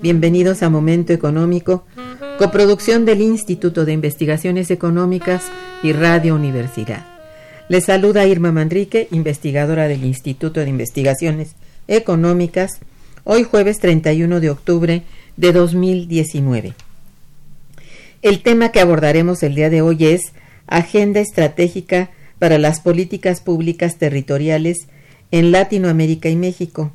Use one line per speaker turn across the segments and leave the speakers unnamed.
Bienvenidos a Momento Económico, coproducción del Instituto de Investigaciones Económicas y Radio Universidad. Les saluda Irma Manrique, investigadora del Instituto de Investigaciones Económicas, hoy jueves 31 de octubre de 2019. El tema que abordaremos el día de hoy es Agenda Estratégica para las Políticas Públicas Territoriales en Latinoamérica y México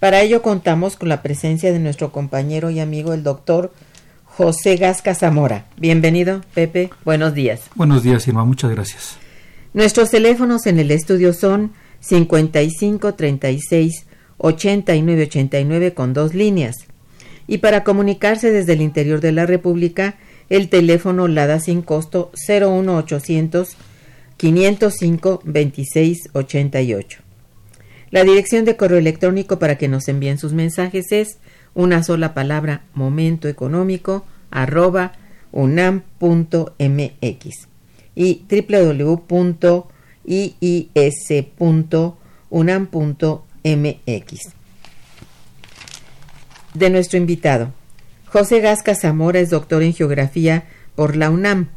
para ello contamos con la presencia de nuestro compañero y amigo el doctor José Gasca Zamora. Bienvenido, Pepe. Buenos días.
Buenos días, Irma. Muchas gracias.
Nuestros teléfonos en el estudio son 55 36 89 89 con dos líneas. Y para comunicarse desde el interior de la República, el teléfono LADA sin costo 01800 505 26 88. La dirección de correo electrónico para que nos envíen sus mensajes es una sola palabra momento económico arroba unam.mx y www.iis.unam.mx. De nuestro invitado. José Gasca Zamora es doctor en geografía por la UNAM.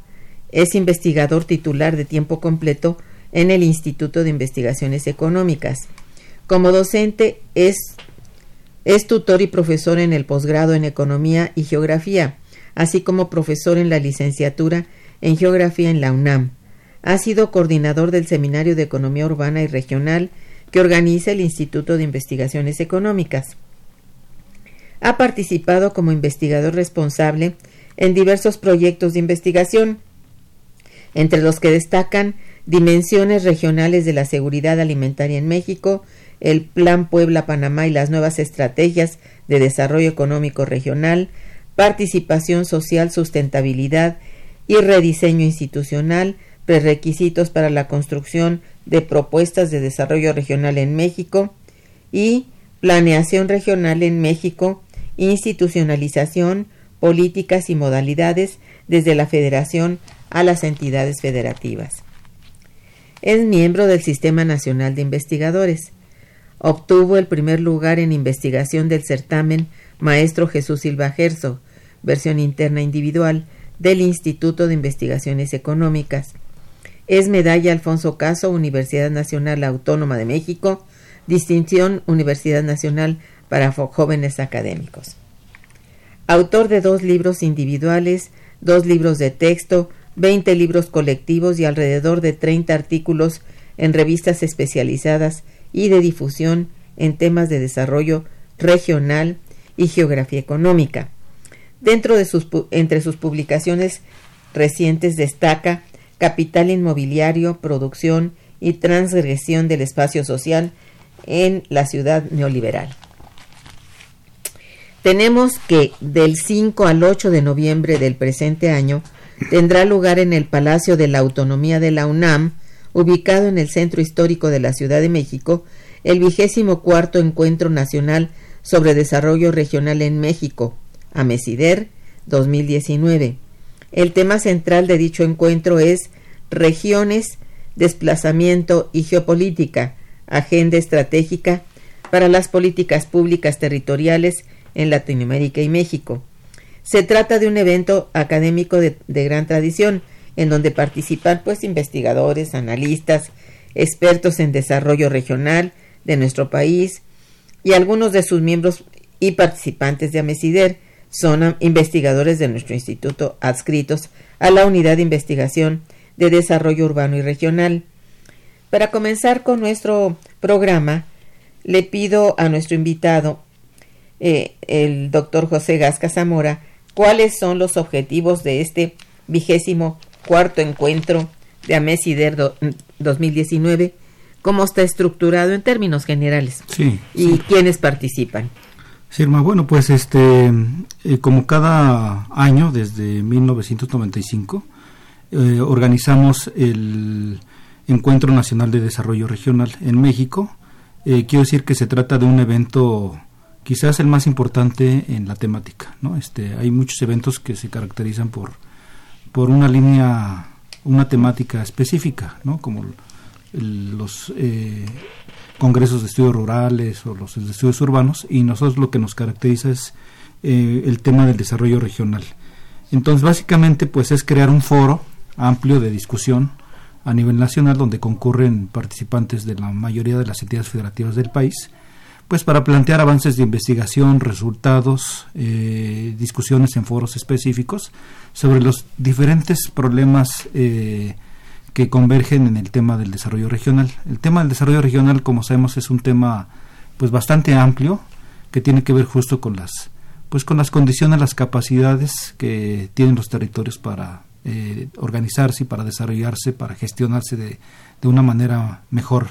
Es investigador titular de tiempo completo en el Instituto de Investigaciones Económicas como docente es, es tutor y profesor en el posgrado en Economía y Geografía, así como profesor en la licenciatura en Geografía en la UNAM. Ha sido coordinador del Seminario de Economía Urbana y Regional que organiza el Instituto de Investigaciones Económicas. Ha participado como investigador responsable en diversos proyectos de investigación, entre los que destacan Dimensiones Regionales de la Seguridad Alimentaria en México el Plan Puebla-Panamá y las nuevas estrategias de desarrollo económico regional, participación social, sustentabilidad y rediseño institucional, prerequisitos para la construcción de propuestas de desarrollo regional en México y planeación regional en México, institucionalización, políticas y modalidades desde la Federación a las entidades federativas. Es miembro del Sistema Nacional de Investigadores. Obtuvo el primer lugar en investigación del certamen Maestro Jesús Silva Gerso, versión interna individual, del Instituto de Investigaciones Económicas. Es medalla Alfonso Caso, Universidad Nacional Autónoma de México, distinción Universidad Nacional para jóvenes académicos. Autor de dos libros individuales, dos libros de texto, 20 libros colectivos y alrededor de 30 artículos en revistas especializadas y de difusión en temas de desarrollo regional y geografía económica. Dentro de sus, entre sus publicaciones recientes destaca Capital Inmobiliario, Producción y Transgresión del Espacio Social en la Ciudad Neoliberal. tenemos que del 5 al 8 de noviembre del presente año tendrá lugar en el Palacio de la Autonomía de la UNAM, ubicado en el centro histórico de la Ciudad de México, el vigésimo cuarto Encuentro Nacional sobre Desarrollo Regional en México, AMESIDER 2019. El tema central de dicho encuentro es Regiones, Desplazamiento y Geopolítica, Agenda Estratégica para las Políticas Públicas Territoriales en Latinoamérica y México. Se trata de un evento académico de, gran tradición, en donde participan pues investigadores, analistas, expertos en desarrollo regional de nuestro país y algunos de sus miembros y participantes de AMESIDER son investigadores de nuestro instituto adscritos a la Unidad de Investigación de Desarrollo Urbano y Regional. Para comenzar con nuestro programa, le pido a nuestro invitado eh, el doctor José Gasca Zamora, cuáles son los objetivos de este vigésimo cuarto encuentro de AMESIDER 2019, cómo está estructurado en términos generales
sí,
y quiénes participan.
Sí, bueno, pues este, eh, como cada año desde 1995, eh, organizamos el Encuentro Nacional de Desarrollo Regional en México. quiero decir que se trata de un evento quizás el más importante en la temática. ¿no? Este, hay muchos eventos que se caracterizan por, por una línea, una temática específica, ¿no? como los eh, congresos de estudios rurales o los estudios urbanos, y nosotros lo que nos caracteriza es eh, el tema del desarrollo regional. Entonces, básicamente, pues es crear un foro amplio de discusión a nivel nacional donde concurren participantes de la mayoría de las entidades federativas del país pues para plantear avances de investigación, resultados, eh, discusiones en foros específicos sobre los diferentes problemas eh, que convergen en el tema del desarrollo regional. El tema del desarrollo regional, como sabemos, es un tema pues bastante amplio que tiene que ver justo con las pues con las condiciones, las capacidades que tienen los territorios para eh, organizarse y para desarrollarse, para gestionarse de, de una manera mejor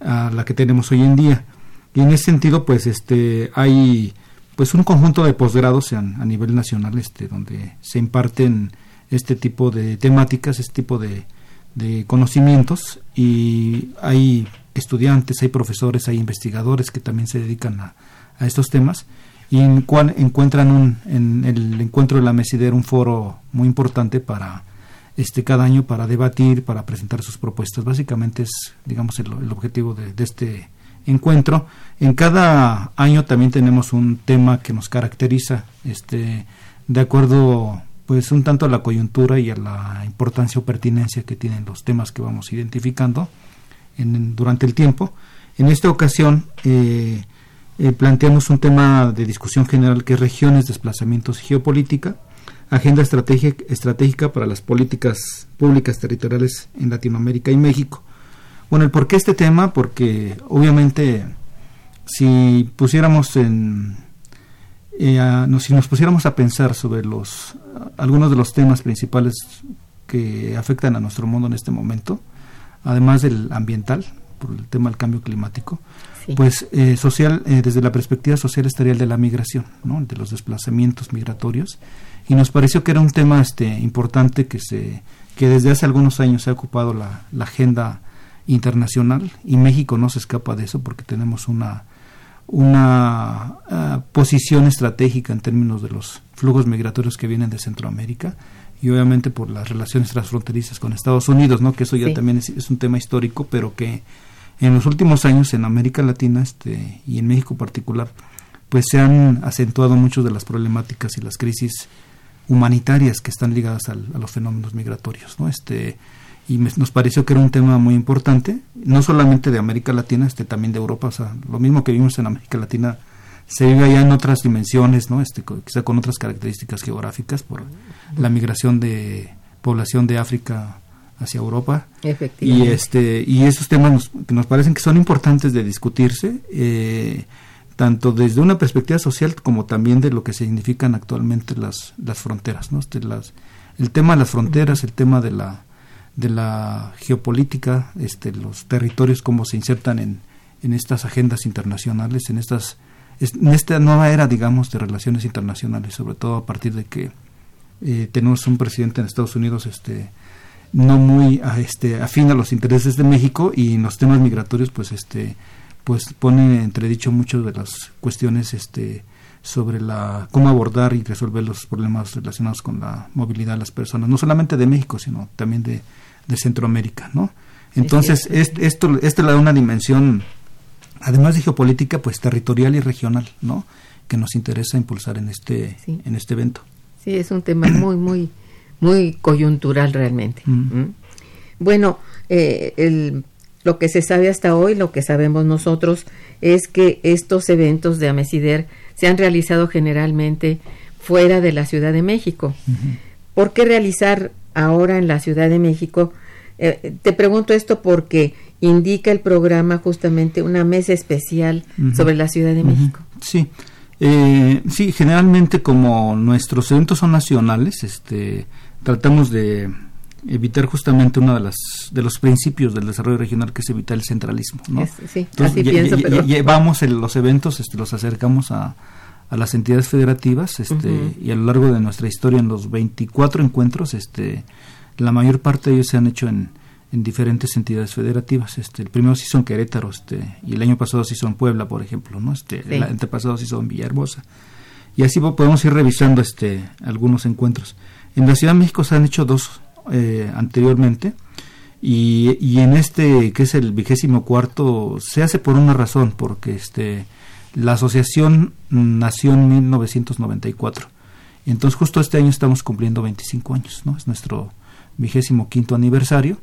a la que tenemos hoy en día. Y en ese sentido, pues este hay pues un conjunto de posgrados a, nivel nacional este donde se imparten este tipo de temáticas, este tipo de, conocimientos y hay estudiantes, hay profesores, hay investigadores que también se dedican a, estos temas y en cual encuentran un, en el encuentro de la Mesider un foro muy importante para este cada año para debatir, para presentar sus propuestas. Básicamente es, digamos, el, el objetivo de, de, este encuentro. En cada año también tenemos un tema que nos caracteriza, este, de acuerdo pues un tanto a la coyuntura y a la importancia o pertinencia que tienen los temas que vamos identificando en, durante el tiempo. En esta ocasión eh, eh, planteamos un tema de discusión general que es regiones, desplazamientos y geopolítica, agenda estratégica para las políticas públicas territoriales en Latinoamérica y México. Bueno, ¿el por qué este tema? Porque obviamente si pusiéramos en eh, si nos pusiéramos a pensar sobre los algunos de los temas principales que afectan a nuestro mundo en este momento, además del ambiental, por el tema del cambio climático, pues eh, social eh, desde la perspectiva social estaría el de la migración, ¿no? de los desplazamientos migratorios y nos pareció que era un tema este importante que se que desde hace algunos años se ha ocupado la, la agenda internacional y México no se escapa de eso porque tenemos una una uh, posición estratégica en términos de los flujos migratorios que vienen de Centroamérica y obviamente por las relaciones transfronterizas con Estados Unidos, ¿no? Que eso ya sí. también es, es, un tema histórico, pero que en los últimos años en América Latina este, y en México en particular, pues se han acentuado muchas de las problemáticas y las crisis humanitarias que están ligadas al, a los fenómenos migratorios, ¿no? Este, y me, nos pareció que era un tema muy importante, no solamente de América Latina, este también de Europa, o sea, lo mismo que vimos en América Latina se vive allá en otras dimensiones, ¿no? Este, quizá con otras características geográficas por la migración de población de África hacia Europa y este y esos temas nos, que nos parecen que son importantes de discutirse eh, tanto desde una perspectiva social como también de lo que significan actualmente las las fronteras, ¿no? Este, las, el tema de las fronteras, el tema de la de la geopolítica, este, los territorios, cómo se insertan en, en estas agendas internacionales, en estas en esta nueva era, digamos, de relaciones internacionales, sobre todo a partir de que eh, tenemos un presidente en Estados Unidos, este, no muy este, afín a los intereses de México y en los temas migratorios, pues, este, pues pone entredicho muchas de las cuestiones, este, sobre la cómo abordar y resolver los problemas relacionados con la movilidad de las personas, no solamente de México, sino también de, de Centroamérica, ¿no? Entonces, esto, le da una dimensión, además de geopolítica, pues territorial y regional, ¿no? Que nos interesa impulsar en este, en este evento.
Sí, es un tema muy, muy, muy coyuntural realmente. Mm. ¿Mm? Bueno, eh, el, lo que se sabe hasta hoy, lo que sabemos nosotros, es que estos eventos de Amesider se han realizado generalmente fuera de la Ciudad de México. ¿Por qué realizar ahora en la Ciudad de México eh, te pregunto esto porque indica el programa justamente una mesa especial sobre la Ciudad de México.
Sí. Eh, sí, generalmente como nuestros eventos son nacionales, este, tratamos de evitar justamente uno de las de los principios del desarrollo regional que es evitar el centralismo, ¿no?
sí, así pienso, pero...
llevamos los eventos, este, los acercamos a, a las entidades federativas, este, y a lo largo de nuestra historia en los 24 encuentros, este, la mayor parte de ellos se han hecho en, en diferentes entidades federativas. Este, el primero se hizo en Querétaro, este, y el año pasado se hizo en Puebla, por ejemplo, ¿no? Este, el antepasado se hizo en Villahermosa. Y así podemos ir revisando este, algunos encuentros. En la Ciudad de México se han hecho dos eh, anteriormente, y, en este, que es el vigésimo cuarto, se hace por una razón, porque este, la asociación nació en 1994. Y entonces justo este año estamos cumpliendo 25 años, ¿no? Es nuestro vigésimo quinto aniversario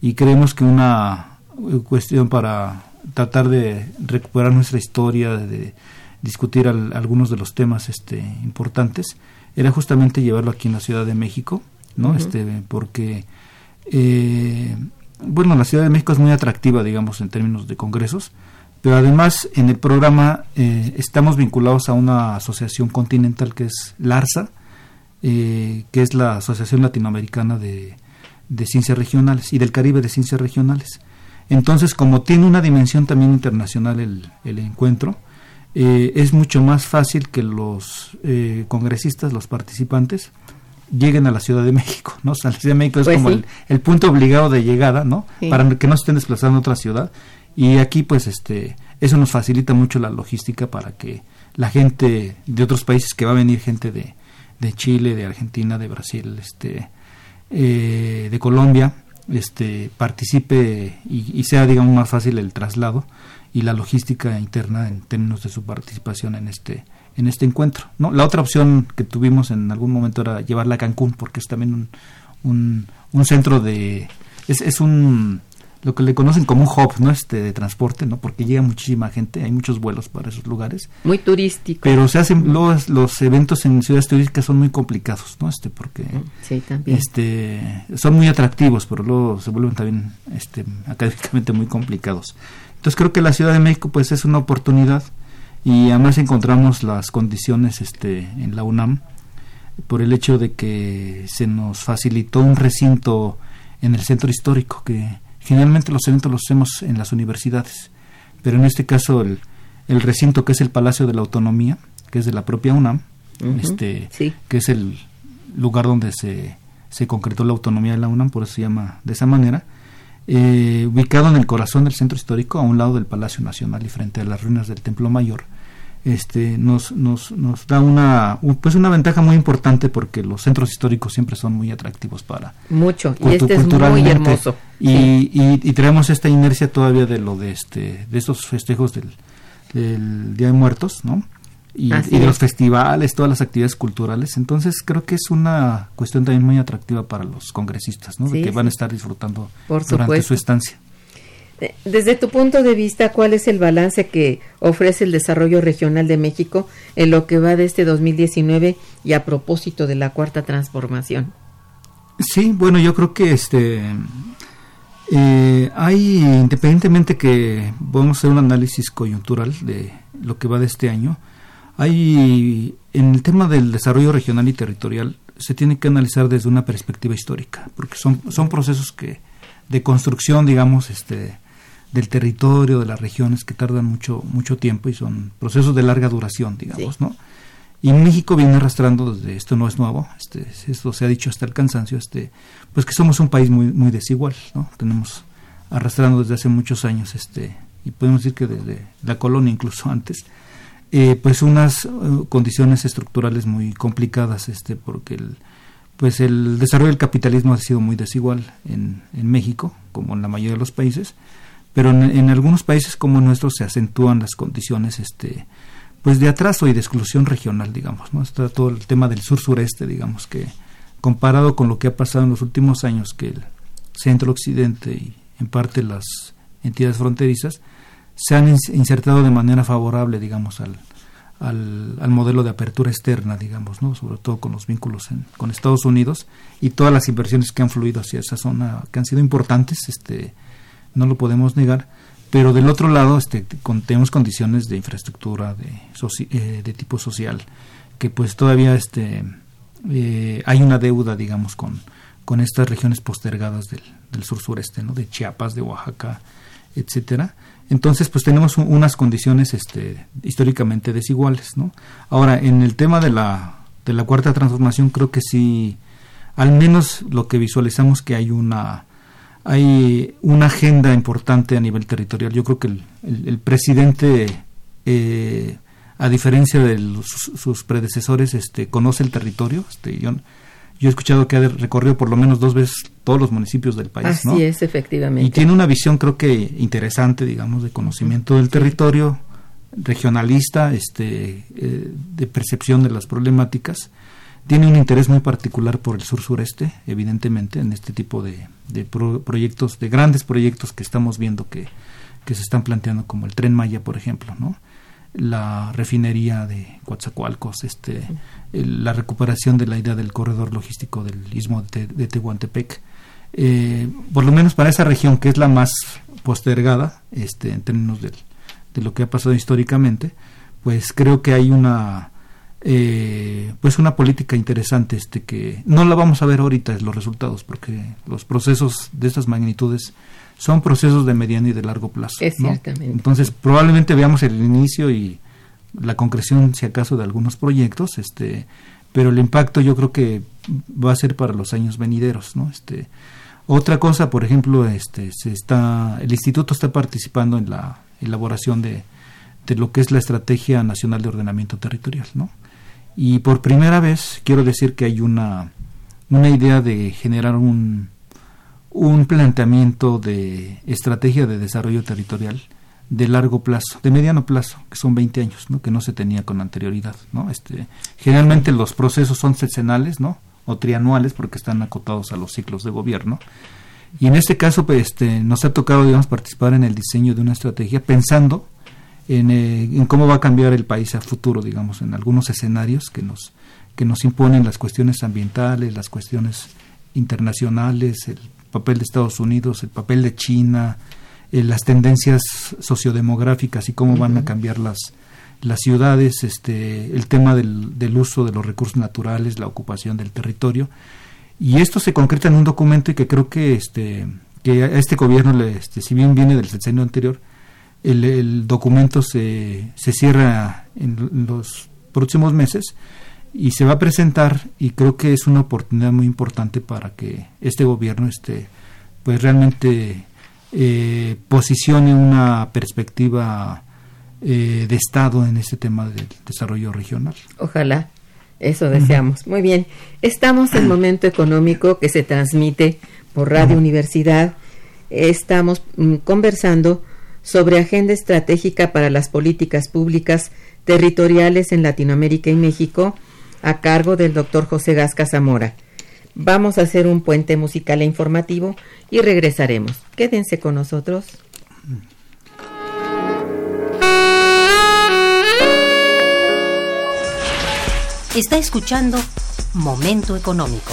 y creemos que una eh, cuestión para tratar de recuperar nuestra historia, de discutir algunos de los temas este, importantes, era justamente llevarlo aquí en la Ciudad de México, ¿no? este, porque, eh, bueno, la Ciudad de México es muy atractiva, digamos, en términos de congresos, pero además en el programa eh, estamos vinculados a una asociación continental que es LARSA, que es la Asociación Latinoamericana de, de Ciencias Regionales y del Caribe de Ciencias Regionales. Entonces, como tiene una dimensión también internacional el, el encuentro, eh, es mucho más fácil que los eh, congresistas, los participantes, lleguen a la Ciudad de México, ¿no? la Ciudad de México es pues como el, el, punto obligado de llegada, ¿no? Para que no se estén desplazando a otra ciudad. Y aquí, pues, este, eso nos facilita mucho la logística para que la gente de otros países que va a venir, gente de, de Chile, de Argentina, de Brasil, este, eh, de Colombia este, participe y, sea, digamos, más fácil el traslado y la logística interna en términos de su participación en este en este encuentro. ¿no? La otra opción que tuvimos en algún momento era llevarla a Cancún, porque es también un, un, un centro de... Es, es un lo que le conocen como un hub, ¿no? Este de transporte, ¿no? Porque llega muchísima gente, hay muchos vuelos para esos lugares.
Muy turístico.
Pero se hacen los, los eventos en ciudades turísticas son muy complicados, ¿no? Este porque
sí, también.
este son muy atractivos, pero luego se vuelven también este académicamente muy complicados. Entonces creo que la Ciudad de México pues es una oportunidad y además encontramos las condiciones este en la UNAM por el hecho de que se nos facilitó un recinto en el centro histórico que Generalmente los eventos los hacemos en las universidades, pero en este caso el, el recinto que es el Palacio de la Autonomía, que es de la propia UNAM, este, que es el lugar donde se, se concretó la autonomía de la UNAM, por eso se llama de esa manera, eh, ubicado en el corazón del centro histórico, a un lado del Palacio Nacional y frente a las ruinas del Templo Mayor, este, nos, nos, nos da una, pues una ventaja muy importante porque los centros históricos siempre son muy atractivos para
mucho y este es muy hermoso
y, y, tenemos esta inercia todavía de lo de este de estos festejos del, del Día de Muertos, ¿no? Y, de los festivales, todas las actividades culturales. Entonces creo que es una cuestión también muy atractiva para los congresistas, ¿no? de que van a estar disfrutando durante su estancia.
Eh, desde tu punto de vista, ¿cuál es el balance que ofrece el desarrollo regional de México en lo que va de este 2019 y a propósito de la cuarta transformación?
Sí, bueno, yo creo que este eh, hay, independientemente que podemos hacer un análisis coyuntural de lo que va de este año, hay en el tema del desarrollo regional y territorial se tiene que analizar desde una perspectiva histórica, porque son, son procesos que de construcción, digamos, este, del territorio, de las regiones que tardan mucho mucho tiempo y son procesos de larga duración, digamos, ¿no? Y México viene arrastrando desde esto no es nuevo, este, esto se ha dicho hasta el cansancio, este, pues que somos un país muy muy desigual, ¿no? Tenemos arrastrando desde hace muchos años, este, y podemos decir que desde la colonia incluso antes, eh, pues unas eh, condiciones estructurales muy complicadas, este, porque el, pues el desarrollo del capitalismo ha sido muy desigual en, en México, como en la mayoría de los países, pero en, algunos países como nuestros se acentúan las condiciones, este, pues de atraso y de exclusión regional, digamos, ¿no? Está todo el tema del sur-sureste, digamos, que comparado con lo que ha pasado en los últimos años, que el centro-occidente y en parte las entidades fronterizas, se han insertado de manera favorable, digamos, al, al, modelo de apertura externa, digamos, ¿no? sobre todo con los vínculos con Estados Unidos y todas las inversiones que han fluido hacia esa zona, que han sido importantes, este, no lo podemos negar, pero del otro lado este, tenemos condiciones de infraestructura de, eh, de tipo social, que pues todavía este, eh, hay una deuda, digamos, con, con estas regiones postergadas del, del sur sureste, ¿no? de Chiapas, de Oaxaca, etcétera. Entonces, pues tenemos unas condiciones este, históricamente desiguales, ¿no? Ahora, en el tema de la, de la cuarta transformación, creo que sí, al menos lo que visualizamos que hay una hay una agenda importante a nivel territorial. Yo creo que el, el, presidente, eh, a diferencia de sus predecesores, este, conoce el territorio. Este, yo, yo he escuchado que ha recorrido por lo menos dos veces todos los municipios del país.
Así es, efectivamente.
Y tiene una visión, creo que interesante, digamos, de conocimiento del territorio, regionalista, este, eh, de percepción de las problemáticas. Tiene un interés muy particular por el sur-sureste, evidentemente, en este tipo de, de proyectos, de grandes proyectos que estamos viendo que, que se están planteando, como el Tren Maya, por ejemplo, ¿no? la refinería de Coatzacoalcos, este, la recuperación de la idea del corredor logístico del istmo de, Tehuantepec. Eh, por lo menos para esa región que es la más postergada este, en términos de, de lo que ha pasado históricamente, pues creo que hay una eh, pues una política interesante este que no la vamos a ver ahorita los resultados porque los procesos de estas magnitudes son procesos de mediano y de largo plazo. Entonces, probablemente veamos el inicio y la concreción, si acaso, de algunos proyectos, este, pero el impacto yo creo que va a ser para los años venideros, ¿no? Este, otra cosa, por ejemplo, este, se está, el instituto está participando en la elaboración de, de lo que es la estrategia nacional de ordenamiento territorial, ¿no? Y por primera vez quiero decir que hay una, una idea de generar un, un planteamiento de estrategia de desarrollo territorial de largo plazo, de mediano plazo, que son 20 años, ¿no? que no se tenía con anterioridad. ¿no? Este, generalmente los procesos son secenales ¿no? o trianuales porque están acotados a los ciclos de gobierno. Y en este caso pues, este, nos ha tocado digamos, participar en el diseño de una estrategia pensando en, eh, en, cómo va a cambiar el país a futuro, digamos, en algunos escenarios que nos, que nos imponen las cuestiones ambientales, las cuestiones internacionales, el papel de Estados Unidos, el papel de China, eh, las tendencias sociodemográficas y cómo van a cambiar las, las ciudades, este, el tema del, del, uso de los recursos naturales, la ocupación del territorio. Y esto se concreta en un documento y que creo que, este, que a este gobierno, le, este, si bien viene del sexenio anterior, el, el documento se, se cierra en los próximos meses y se va a presentar y creo que es una oportunidad muy importante para que este gobierno este pues realmente eh, posicione una perspectiva eh, de estado en este tema del desarrollo regional.
Ojalá, eso deseamos. Muy bien, estamos en momento económico que se transmite por Radio Universidad. Estamos mm, conversando sobre agenda estratégica para las políticas públicas territoriales en Latinoamérica y México a cargo del doctor José Gasca Zamora. Vamos a hacer un puente musical e informativo y regresaremos. Quédense con nosotros.
Está escuchando Momento Económico.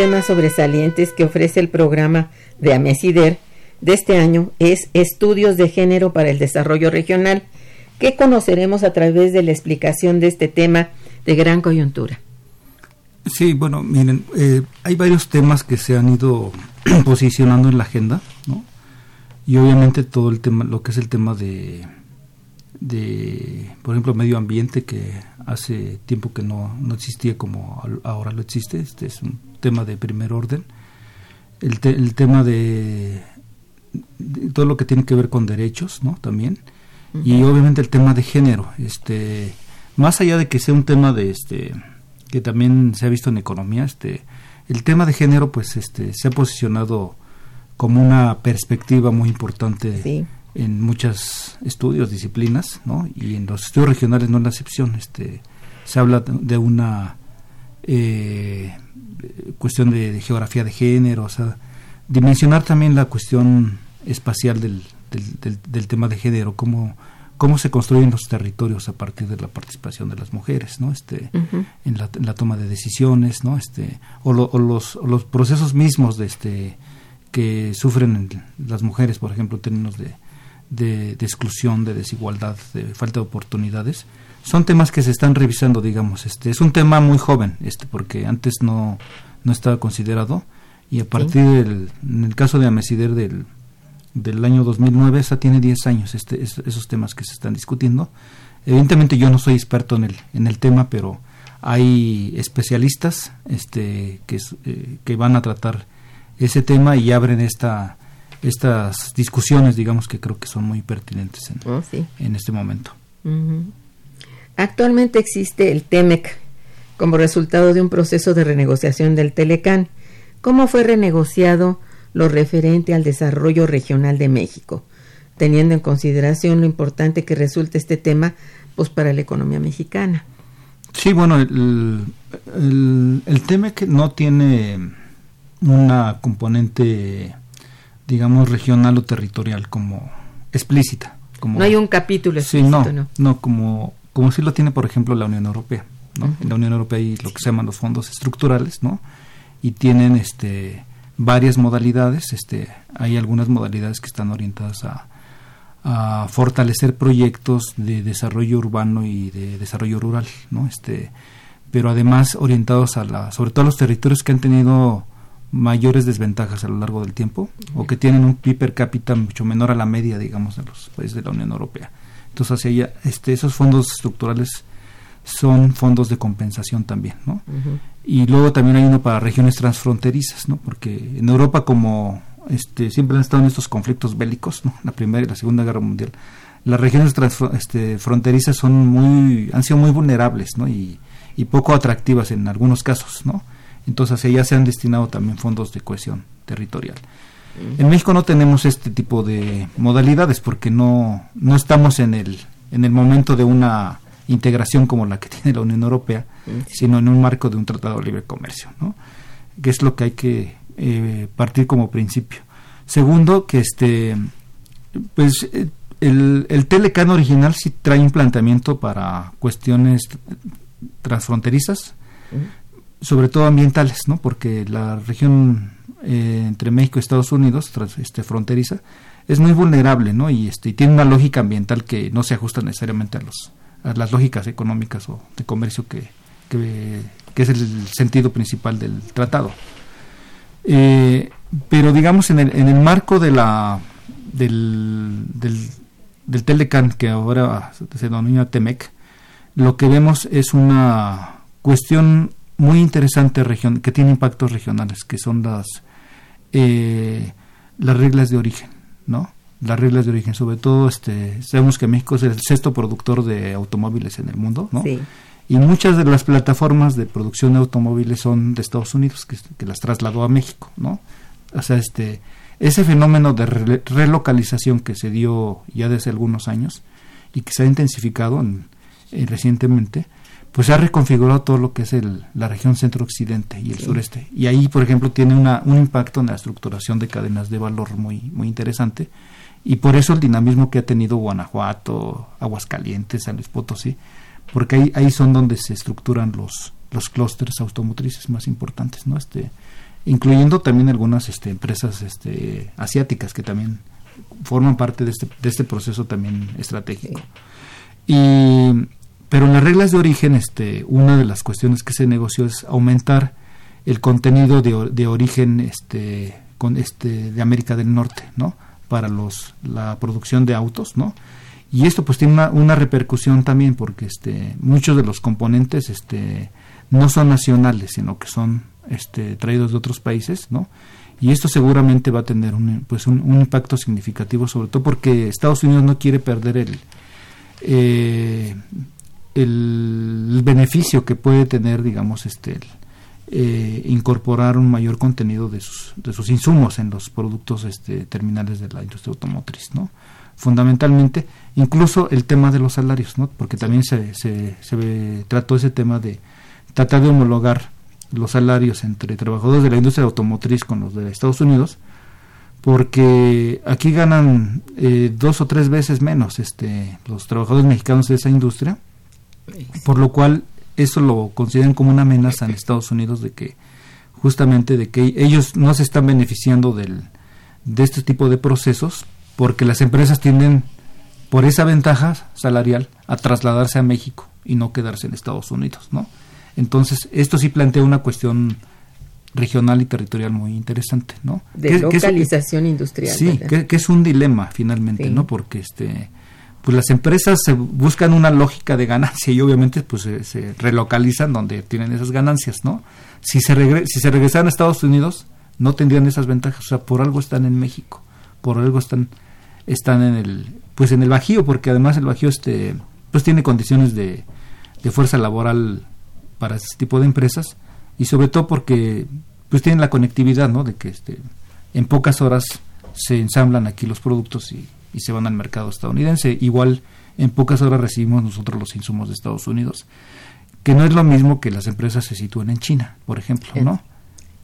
Temas sobresalientes que ofrece el programa de AMESIDER de este año es Estudios de Género para el Desarrollo Regional, que conoceremos a través de la explicación de este tema de gran coyuntura.
Sí, bueno, miren, eh, hay varios temas que se han ido posicionando en la agenda, ¿no? Y obviamente todo el tema, lo que es el tema de, de por ejemplo, medio ambiente, que hace tiempo que no, no existía como ahora lo existe, este es un tema de primer orden. El, te- el tema de, de todo lo que tiene que ver con derechos, ¿no? También. Y obviamente el tema de género, este, más allá de que sea un tema de este que también se ha visto en economía, este, el tema de género pues este se ha posicionado como una perspectiva muy importante
Sí.
en muchos estudios, disciplinas, ¿no? Y en los estudios regionales no es la excepción, este se habla de de una eh, cuestión de, de geografía de género, o sea, dimensionar también la cuestión espacial del, del, del- del tema de género, cómo, cómo se construyen los territorios a partir de la participación de las mujeres, ¿no? Este, en, la, en la toma de decisiones, ¿no? Este, o, lo- o los, o los procesos mismos de este que sufren las mujeres, por ejemplo, en términos de, de, de exclusión, de desigualdad, de falta de oportunidades, son temas que se están revisando, digamos. Este es un tema muy joven, este, porque antes no, no estaba considerado y a partir del, en el caso de Amesider del, del año 2009, esa tiene 10 años, este, es- esos temas que se están discutiendo. Evidentemente yo no soy experto en el, en el tema, pero hay especialistas este, que, eh, que van a tratar ese tema y abren esta, estas discusiones, digamos, que creo que son muy pertinentes en,
Oh, sí.
en este momento.
Ujú. Actualmente existe el TEMEC como resultado de un proceso de renegociación del Telecán. ¿Cómo fue renegociado lo referente al desarrollo regional de México, teniendo en consideración lo importante que resulta este tema pues para la economía mexicana?
Sí, bueno, el, el, el TEMEC no tiene una componente, digamos, regional o territorial como explícita. Como,
No hay un capítulo
Sí,
explícito,
no,
¿no?
no, como, como sí lo tiene, por ejemplo, la Unión Europea. ¿no? En la Unión Europea hay lo que se llaman los fondos estructurales, ¿no? Y tienen este varias modalidades, este hay algunas modalidades que están orientadas a, a fortalecer proyectos de desarrollo urbano y de desarrollo rural, ¿no? Este, pero además orientados a la, sobre todo a los territorios que han tenido mayores desventajas a lo largo del tiempo o que tienen un PIB per cápita mucho menor a la media, digamos, de los países de la Unión Europea. Entonces, hacia allá, este, esos fondos estructurales son fondos de compensación también, ¿no? Y luego también hay uno para regiones transfronterizas, ¿no? Porque en Europa como este siempre han estado en estos conflictos bélicos, ¿no? La Primera y la Segunda Guerra Mundial. Las regiones este, fronterizas son muy han sido muy vulnerables, ¿no? Y, y poco atractivas en algunos casos, ¿no? Entonces hacia allá se han destinado también fondos de cohesión territorial. En México no tenemos este tipo de modalidades porque no, no estamos en el, en el momento de una integración como la que tiene la Unión Europea, sino en un marco de un tratado de libre comercio, ¿no? que es lo que hay que eh, partir como principio. Segundo, que este pues eh, el, el Telecan original sí trae un planteamiento para cuestiones transfronterizas, sobre todo ambientales, ¿no? Porque la región eh, entre México y Estados Unidos, tras, este, fronteriza, es muy vulnerable, ¿no? Y este tiene una lógica ambiental que no se ajusta necesariamente a los a las lógicas económicas o de comercio que, que, es el sentido principal del tratado. Eh, pero digamos en el, en el marco de la del, del, Telecan que ahora se denomina Temec, lo que vemos es una cuestión muy interesante region, que tiene impactos regionales, que son las eh, las reglas de origen, ¿no? Las reglas de origen, sobre todo, este, sabemos que México es el sexto productor de automóviles en el mundo, ¿no?
Sí.
y muchas de las plataformas de producción de automóviles son de Estados Unidos que, que las trasladó a México, ¿no? O sea, este ese fenómeno de relocalización que se dio ya desde algunos años y que se ha intensificado eh, recientemente, pues ha reconfigurado todo lo que es el, la región centro-occidente y el sureste. Y ahí, por ejemplo, tiene una, un impacto en la estructuración de cadenas de valor muy, muy interesante. Y por eso el dinamismo que ha tenido Guanajuato, Aguascalientes, San Luis Potosí, porque ahí, ahí son donde se estructuran los, los clústeres automotrices más importantes, ¿no? Este, incluyendo también algunas este, empresas este, asiáticas que también forman parte de este, de este proceso también estratégico. Y, pero en las reglas de origen, este, una de las cuestiones que se negoció es aumentar el contenido de, origen este, con este, de América del Norte, ¿no? Para los, la producción de autos, ¿no? Y esto pues tiene una, una repercusión también porque este, muchos de los componentes este, no son nacionales, sino que son este, traídos de otros países, ¿no? Y esto seguramente va a tener un, pues un, impacto significativo, sobre todo porque Estados Unidos no quiere perder el, eh, el beneficio que puede tener, digamos, este, eh, incorporar un mayor contenido de sus, de sus insumos en los productos este, terminales de la industria automotriz, ¿no? Fundamentalmente, incluso el tema de los salarios, ¿no? Porque también se, se, se trató ese tema de tratar de homologar los salarios entre trabajadores de la industria automotriz con los de Estados Unidos, porque aquí ganan eh, dos o tres veces menos este, los trabajadores mexicanos de esa industria, por lo cual eso lo consideran como una amenaza en Estados Unidos de que justamente de que ellos no se están beneficiando del, de este tipo de procesos porque las empresas tienden por esa ventaja salarial a trasladarse a México y no quedarse en Estados Unidos, ¿no? Entonces, esto sí plantea una cuestión regional y territorial muy interesante, ¿no?
De localización industrial.
Sí, que, es un dilema finalmente, ¿no? Porque este pues las empresas se buscan una lógica de ganancia y obviamente pues se, relocalizan donde tienen esas ganancias, ¿no? Si se regre si se regresaran a Estados Unidos no tendrían esas ventajas, o sea, por algo están en México, por algo están están en el pues en el Bajío, porque además el Bajío este pues tiene condiciones de, de fuerza laboral para ese tipo de empresas y sobre todo porque pues tienen la conectividad, ¿no? De que este, en pocas horas se ensamblan aquí los productos y, y se van al mercado estadounidense. Igual en pocas horas recibimos nosotros los insumos de Estados Unidos, que no es lo mismo que las empresas se sitúen en China, por ejemplo, ¿no?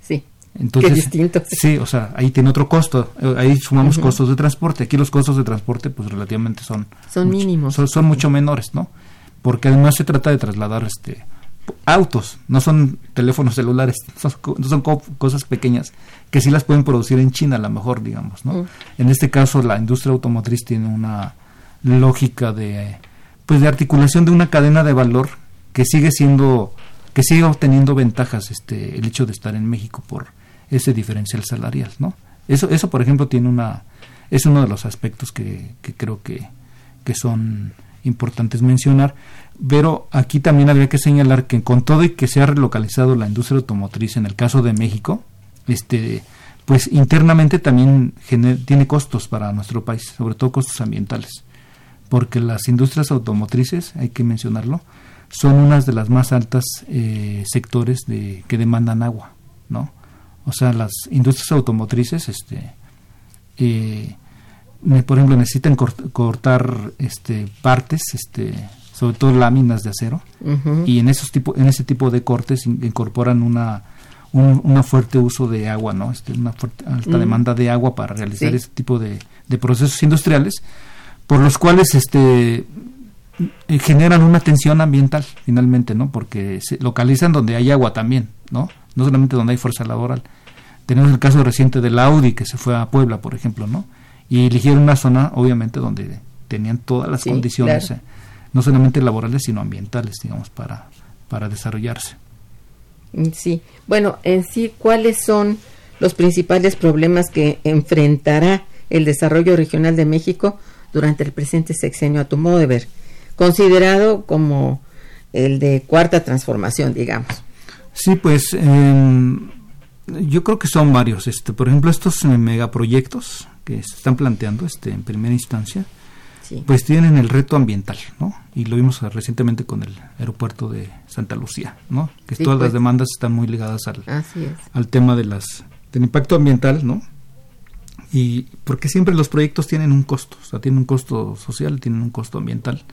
Sí.
Entonces, distinto. Sí, o sea, ahí tiene otro costo. Eh, ahí sumamos costos de transporte. Aquí los costos de transporte, pues relativamente son.
Son mínimos.
Son, son, mucho menores, ¿no? Porque además se trata de trasladar este autos, no son teléfonos celulares, son, son cosas pequeñas que sí las pueden producir en China a lo mejor, digamos, ¿no? Mm. En este caso la industria automotriz tiene una lógica de pues de articulación de una cadena de valor que sigue siendo que sigue obteniendo ventajas este el hecho de estar en México por ese diferencial salarial, ¿no? Eso eso por ejemplo tiene una es uno de los aspectos que, que creo que, que son importantes mencionar pero aquí también habría que señalar que con todo y que se ha relocalizado la industria automotriz en el caso de México, este pues internamente también tiene costos para nuestro país, sobre todo costos ambientales, porque las industrias automotrices, hay que mencionarlo, son unas de las más altas eh, sectores de, que demandan agua, ¿no? O sea, las industrias automotrices, este, eh, por ejemplo, necesitan cortar este, partes, este, sobre todo láminas de acero, y en esos tipo, en ese tipo de cortes incorporan una un fuerte uso de agua, ¿no? Este, una fuerte, alta demanda de agua para realizar ese tipo de, procesos industriales, por los cuales este eh, generan una tensión ambiental finalmente, ¿no? Porque se localizan donde hay agua también, ¿no? No solamente donde hay fuerza laboral. Tenemos el caso reciente del Audi que se fue a Puebla, por ejemplo, ¿no? Y eligieron una zona, obviamente, donde tenían todas las condiciones eh, no solamente laborales, sino ambientales, digamos, para, para desarrollarse.
Sí, bueno, en sí, ¿cuáles son los principales problemas que enfrentará el desarrollo regional de México durante el presente sexenio, a tu modo de ver, considerado como el de cuarta transformación, digamos?
Sí, pues em, yo creo que son varios. Este, por ejemplo, estos megaproyectos que se están planteando este, en primera instancia,
Sí.
pues tienen el reto ambiental, ¿no? Y lo vimos recientemente con el aeropuerto de Santa Lucía, ¿no? Que
Sí,
todas
pues.
las demandas están muy ligadas al, al tema de las del impacto ambiental, ¿no? Y porque siempre los proyectos tienen un costo, o sea, tienen un costo social, tienen un costo ambiental,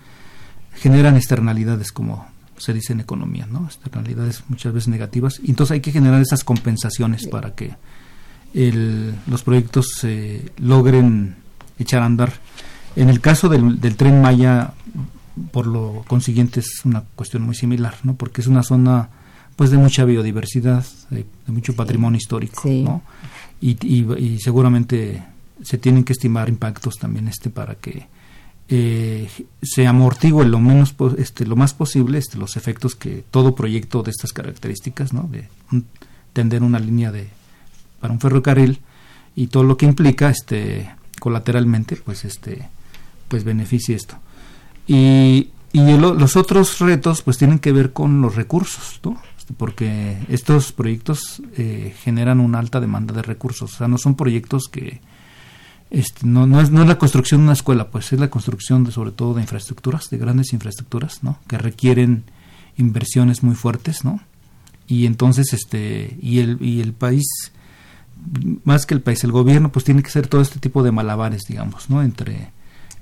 generan externalidades como se dice en economía, ¿no? Externalidades muchas veces negativas, y entonces hay que generar esas compensaciones para que el- los proyectos se logren echar a andar. En el caso del, del tren Maya, por lo consiguiente es una cuestión muy similar, ¿no? Porque es una zona pues de mucha biodiversidad, de, de mucho patrimonio histórico,
Sí.
¿no? Y, y- y seguramente se tienen que estimar impactos también este para que eh, se amortigüe lo menos este lo más posible este los efectos que todo proyecto de estas características, ¿no? De un- tender una línea de para un ferrocarril y todo lo que implica este colateralmente pues este pues beneficie esto y, y lo- los otros retos pues tienen que ver con los recursos ¿no? Este, porque estos proyectos eh, generan una alta demanda de recursos o sea no son proyectos que este, no, no, es, no es la construcción de una escuela pues es la construcción de sobre todo de infraestructuras de grandes infraestructuras ¿no? que requieren inversiones muy fuertes ¿no? y entonces este y el y el país más que el país el gobierno pues tiene que hacer todo este tipo de malabares digamos no entre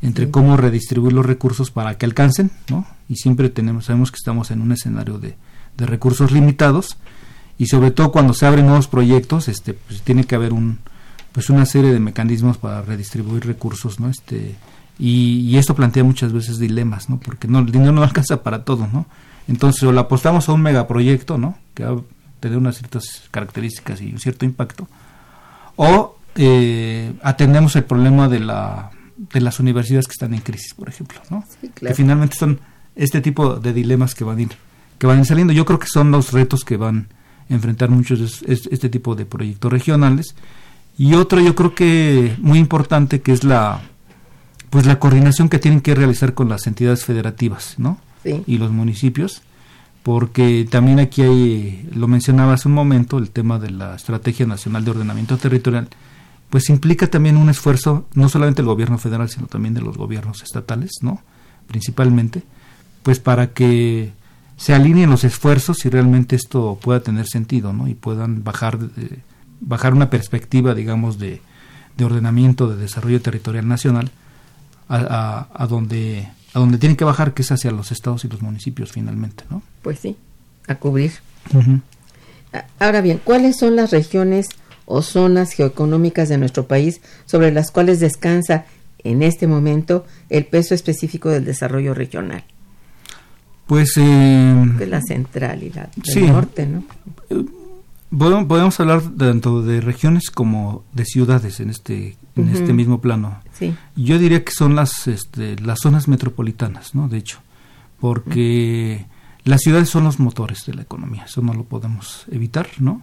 entre
Sí.
cómo redistribuir los recursos para que alcancen no y siempre tenemos sabemos que estamos en un escenario de, de recursos limitados y sobre todo cuando se abren nuevos proyectos este pues tiene que haber un pues una serie de mecanismos para redistribuir recursos no este y, y esto plantea muchas veces dilemas no porque no el dinero no alcanza para todo no entonces o le apostamos a un megaproyecto no que va a tener unas ciertas características y un cierto impacto o eh, atendemos el problema de la de las universidades que están en crisis por ejemplo no
Sí,
que finalmente son este tipo de dilemas que van a ir que van a ir saliendo. Yo creo que son los retos que van a enfrentar muchos de es- es- este tipo de proyectos regionales. Y otro yo creo que muy importante que es la pues la coordinación que tienen que realizar con las entidades federativas no
Sí.
y los municipios porque también aquí hay lo mencionaba hace un momento el tema de la estrategia nacional de ordenamiento territorial pues implica también un esfuerzo no solamente del gobierno federal sino también de los gobiernos estatales no principalmente pues para que se alineen los esfuerzos y realmente esto pueda tener sentido no y puedan bajar de- bajar una perspectiva digamos de, de ordenamiento de desarrollo territorial nacional a, a, a donde a donde tienen que bajar que es hacia los estados y los municipios finalmente no
Pues sí, a cubrir. Ahora bien, ¿cuáles son las regiones o zonas geoeconómicas de nuestro país sobre las cuales descansa en este momento el peso específico del desarrollo regional?
pues eh,
Que es la central y la del
Sí.
norte, ¿no?
podemos, podemos hablar tanto de regiones como de ciudades en este en este mismo plano
Sí,
Yo diría que son las este, las zonas metropolitanas, ¿no? De hecho, porque las ciudades son los motores de la economía, eso no lo podemos evitar, ¿no?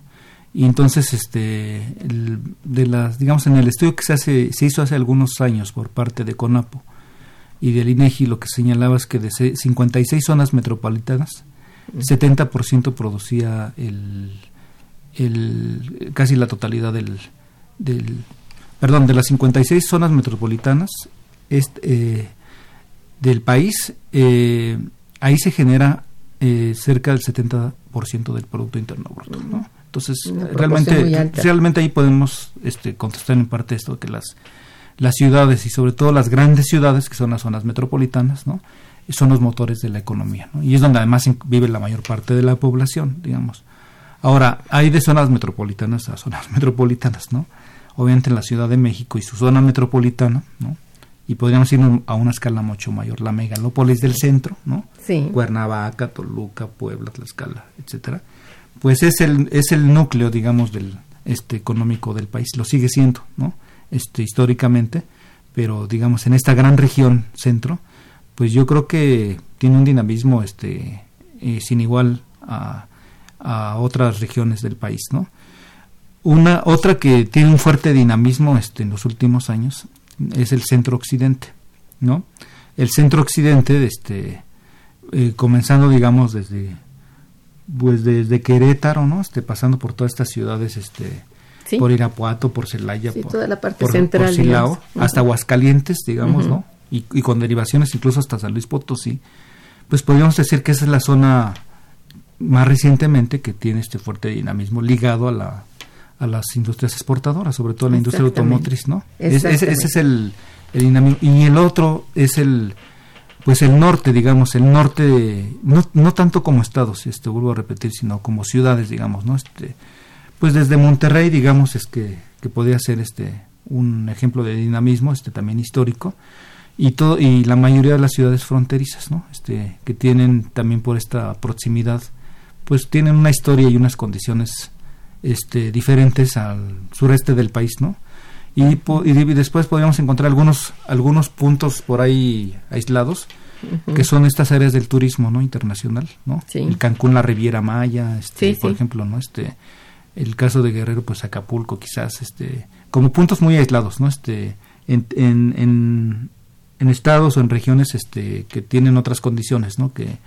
Y entonces, este, el- de las, digamos, en el estudio que se hace, se hizo hace algunos años por parte de CONAPO y del INEGI, lo que señalaba es que de se- 56 zonas metropolitanas, 70% producía el, el casi la totalidad del, del perdón, de las 56 zonas metropolitanas este, eh, del país, eh, ahí se genera eh, cerca del 70% del Producto Interno Bruto, ¿no? Entonces, realmente, realmente ahí podemos este, contestar en parte esto, que las, las ciudades y sobre todo las grandes ciudades, que son las zonas metropolitanas, ¿no? son los motores de la economía, ¿no? Y es donde además vive la mayor parte de la población, digamos. Ahora, hay de zonas metropolitanas a zonas metropolitanas, ¿no? Obviamente en la Ciudad de México y su zona metropolitana, ¿no? Y podríamos ir a una escala mucho mayor, la megalópolis del centro, ¿no?
sí.
Cuernavaca, Toluca, Puebla, Tlaxcala, etcétera. Pues es el es el núcleo, digamos, del este económico del país, lo sigue siendo, ¿no? Este históricamente, pero digamos en esta gran región centro, pues yo creo que tiene un dinamismo este eh, sin igual a, a otras regiones del país, ¿no? Una otra que tiene un fuerte dinamismo este en los últimos años es el centro occidente, ¿no? El centro occidente este eh, comenzando digamos desde pues desde Querétaro, ¿no? Este pasando por todas estas ciudades este
Sí.
por Irapuato, por Celaya,
Sí,
por,
toda la parte
por-
central,
por Silao, hasta Aguascalientes, digamos. ¿no? y, con derivaciones incluso hasta San Luis Potosí, pues podríamos decir que esa es la zona más recientemente que tiene este fuerte dinamismo ligado a la a las industrias exportadoras, sobre todo a la industria automotriz, ¿no? ese es el, el dinamismo. Y el otro es el, pues el norte, digamos, el norte, no, no tanto como estados, este, vuelvo a repetir, sino como ciudades, digamos, ¿no? Este, pues desde Monterrey, digamos, es que, que podría ser este un ejemplo de dinamismo, este también histórico, y todo, y la mayoría de las ciudades fronterizas, ¿no? Este, que tienen también por esta proximidad, pues tienen una historia y unas condiciones este, diferentes al sureste del país, ¿no? Y, y después podríamos encontrar algunos, algunos puntos por ahí aislados, que son estas áreas del turismo, ¿no? Internacional, ¿no? El Cancún, la Riviera Maya, este, por ejemplo, ¿no? Este, el caso de Guerrero, pues Acapulco, quizás, este, como puntos muy aislados, ¿no? Este, en, en, en, estados o en regiones, este, que tienen otras condiciones, ¿no? Que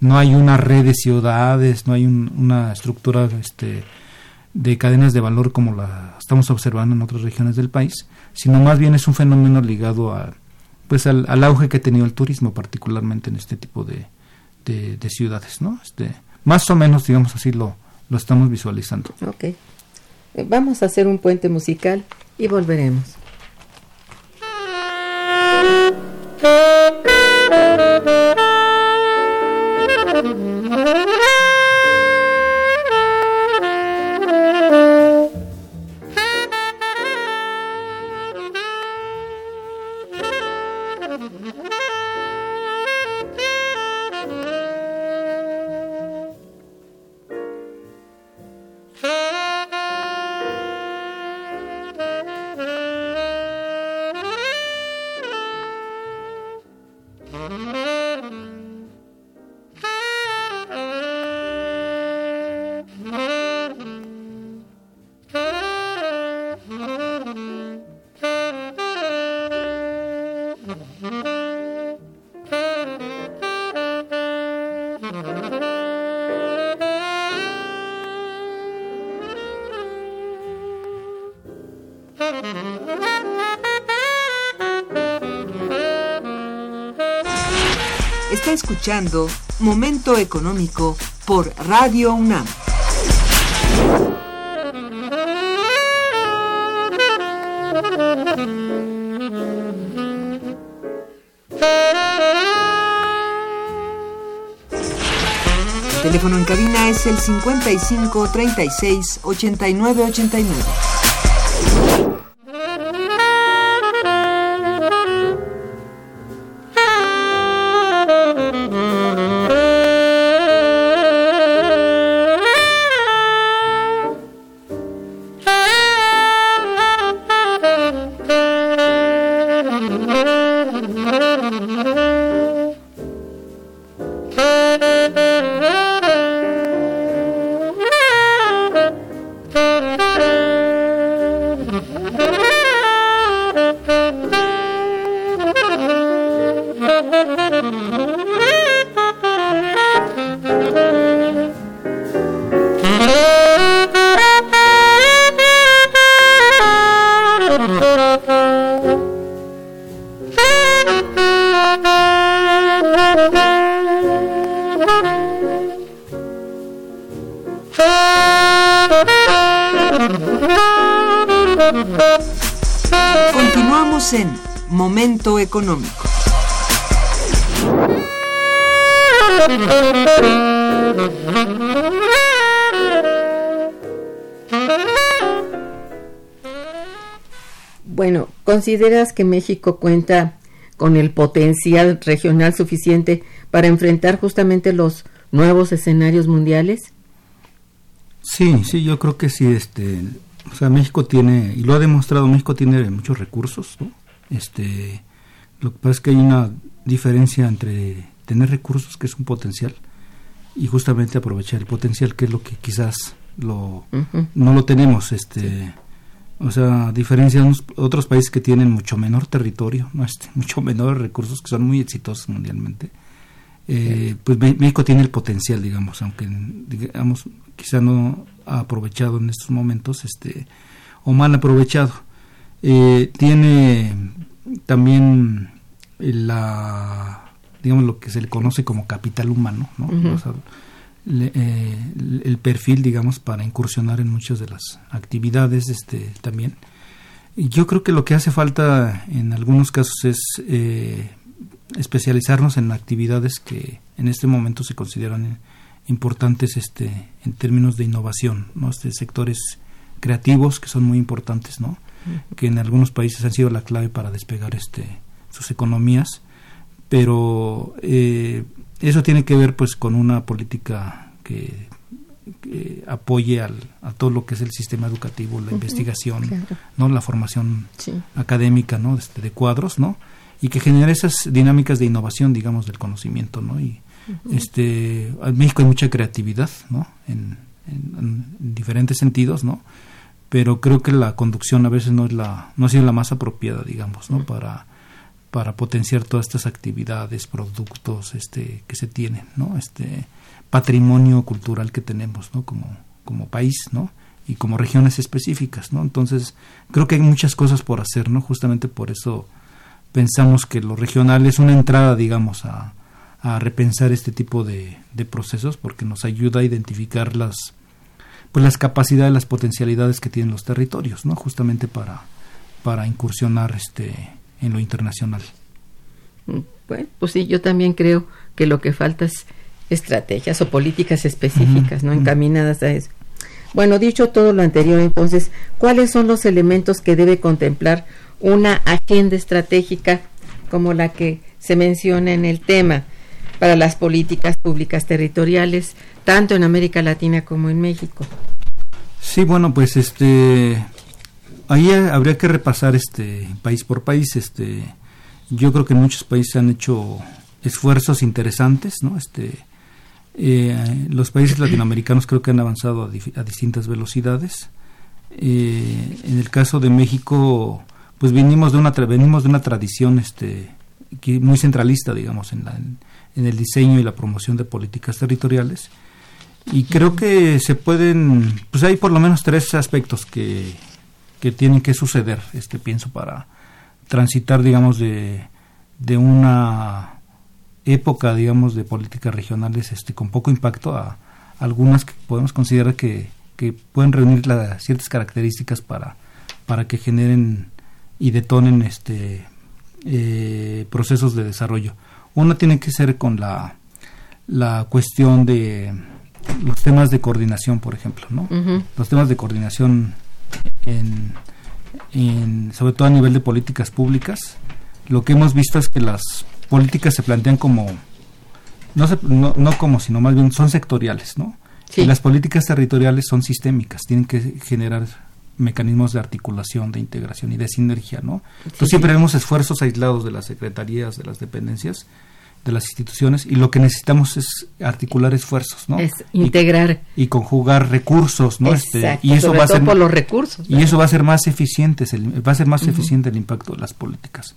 no hay una red de ciudades, no hay una estructura, este, de cadenas de valor como la estamos observando en otras regiones del país, sino más bien es un fenómeno ligado a, pues al, auge que ha tenido el turismo, particularmente en este tipo de, de, ciudades, ¿no? Este, más o menos, digamos así, lo, lo estamos visualizando.
Ok. Vamos a hacer un puente musical y volveremos.
escuchando Momento Económico por Radio UNAM. El teléfono en cabina es el 55 36 89 89. Económico.
Bueno, ¿consideras que México cuenta con el potencial regional suficiente para enfrentar justamente los nuevos escenarios mundiales?
Sí, sí, yo creo que sí. Este, o sea, México tiene, y lo ha demostrado, México tiene muchos recursos. ¿no? Este, lo que pasa es que hay una diferencia entre tener recursos, que es un potencial, y justamente aprovechar el potencial, que es lo que quizás lo, no lo tenemos. Este, O sea, a diferencia de otros países que tienen mucho menor territorio, ¿no? este, mucho menores recursos, que son muy exitosos mundialmente. Eh, pues México tiene el potencial, digamos, aunque digamos quizá no ha aprovechado en estos momentos, este, o mal aprovechado. Eh, tiene también la digamos lo que se le conoce como capital humano, ¿no? Eh, el perfil, digamos, para incursionar en muchas de las actividades este, también. Yo creo que lo que hace falta en algunos casos es eh, especializarnos en actividades que en este momento se consideran importantes este, en términos de innovación, ¿no? Este, sectores creativos que son muy importantes, ¿no? que en algunos países han sido la clave para despegar este, sus economías, pero eh, eso tiene que ver pues con una política que, apoye al, a todo lo que es el sistema educativo, la investigación, no, la formación académica, no, este, de cuadros, no, y que genere esas dinámicas de innovación, digamos, del conocimiento, no, y este, en México hay mucha creatividad, no, en, en, diferentes sentidos, no, pero creo que la conducción a veces no es la, no ha sido la más apropiada, digamos, no, para para potenciar todas estas actividades, productos este, que se tienen, ¿no? Este patrimonio cultural que tenemos, ¿no? Como, como país, ¿no? Y como regiones específicas, ¿no? Entonces, creo que hay muchas cosas por hacer, ¿no? Justamente por eso pensamos que lo regional es una entrada, digamos, a, a repensar este tipo de, de, procesos porque nos ayuda a identificar las pues las capacidades, las potencialidades que tienen los territorios, ¿no? Justamente para, para incursionar este en lo internacional.
Bueno, pues sí, yo también creo que lo que falta es estrategias o políticas específicas, ¿no? Encaminadas a eso. Bueno, dicho todo lo anterior, entonces, ¿cuáles son los elementos que debe contemplar una agenda estratégica como la que se menciona en el tema para las políticas públicas territoriales, tanto en América Latina como en México?
Sí, bueno, pues este ahí habría que repasar este país por país este yo creo que muchos países han hecho esfuerzos interesantes no este eh, los países latinoamericanos creo que han avanzado a, distintas velocidades eh, en el caso de México pues venimos de una venimos de una tradición este muy centralista digamos en, la, el diseño y la promoción de políticas territoriales y creo que se pueden pues hay por lo menos tres aspectos que que tienen que suceder, este pienso, para transitar, digamos, de, de una época, digamos, de políticas regionales este, con poco impacto a algunas que podemos considerar que, que pueden reunir las ciertas características para, para que generen y detonen este eh, procesos de desarrollo. Una tiene que ser con la, la cuestión de los temas de coordinación, por ejemplo, ¿no? Los temas de coordinación en, sobre todo a nivel de políticas públicas, lo que hemos visto es que las políticas se plantean como, no, no, como, sino más bien son sectoriales, ¿no? Y las políticas territoriales son sistémicas, tienen que generar mecanismos de articulación, de integración y de sinergia, ¿no? Entonces siempre vemos esfuerzos aislados de las secretarías, de las dependencias, de las instituciones y lo que necesitamos es articular esfuerzos, ¿no?
Es integrar
y, conjugar recursos, ¿no?
Este, y eso va a ser por los recursos.
Y eso va a ser más eficiente, va a ser más eficiente el impacto de las políticas.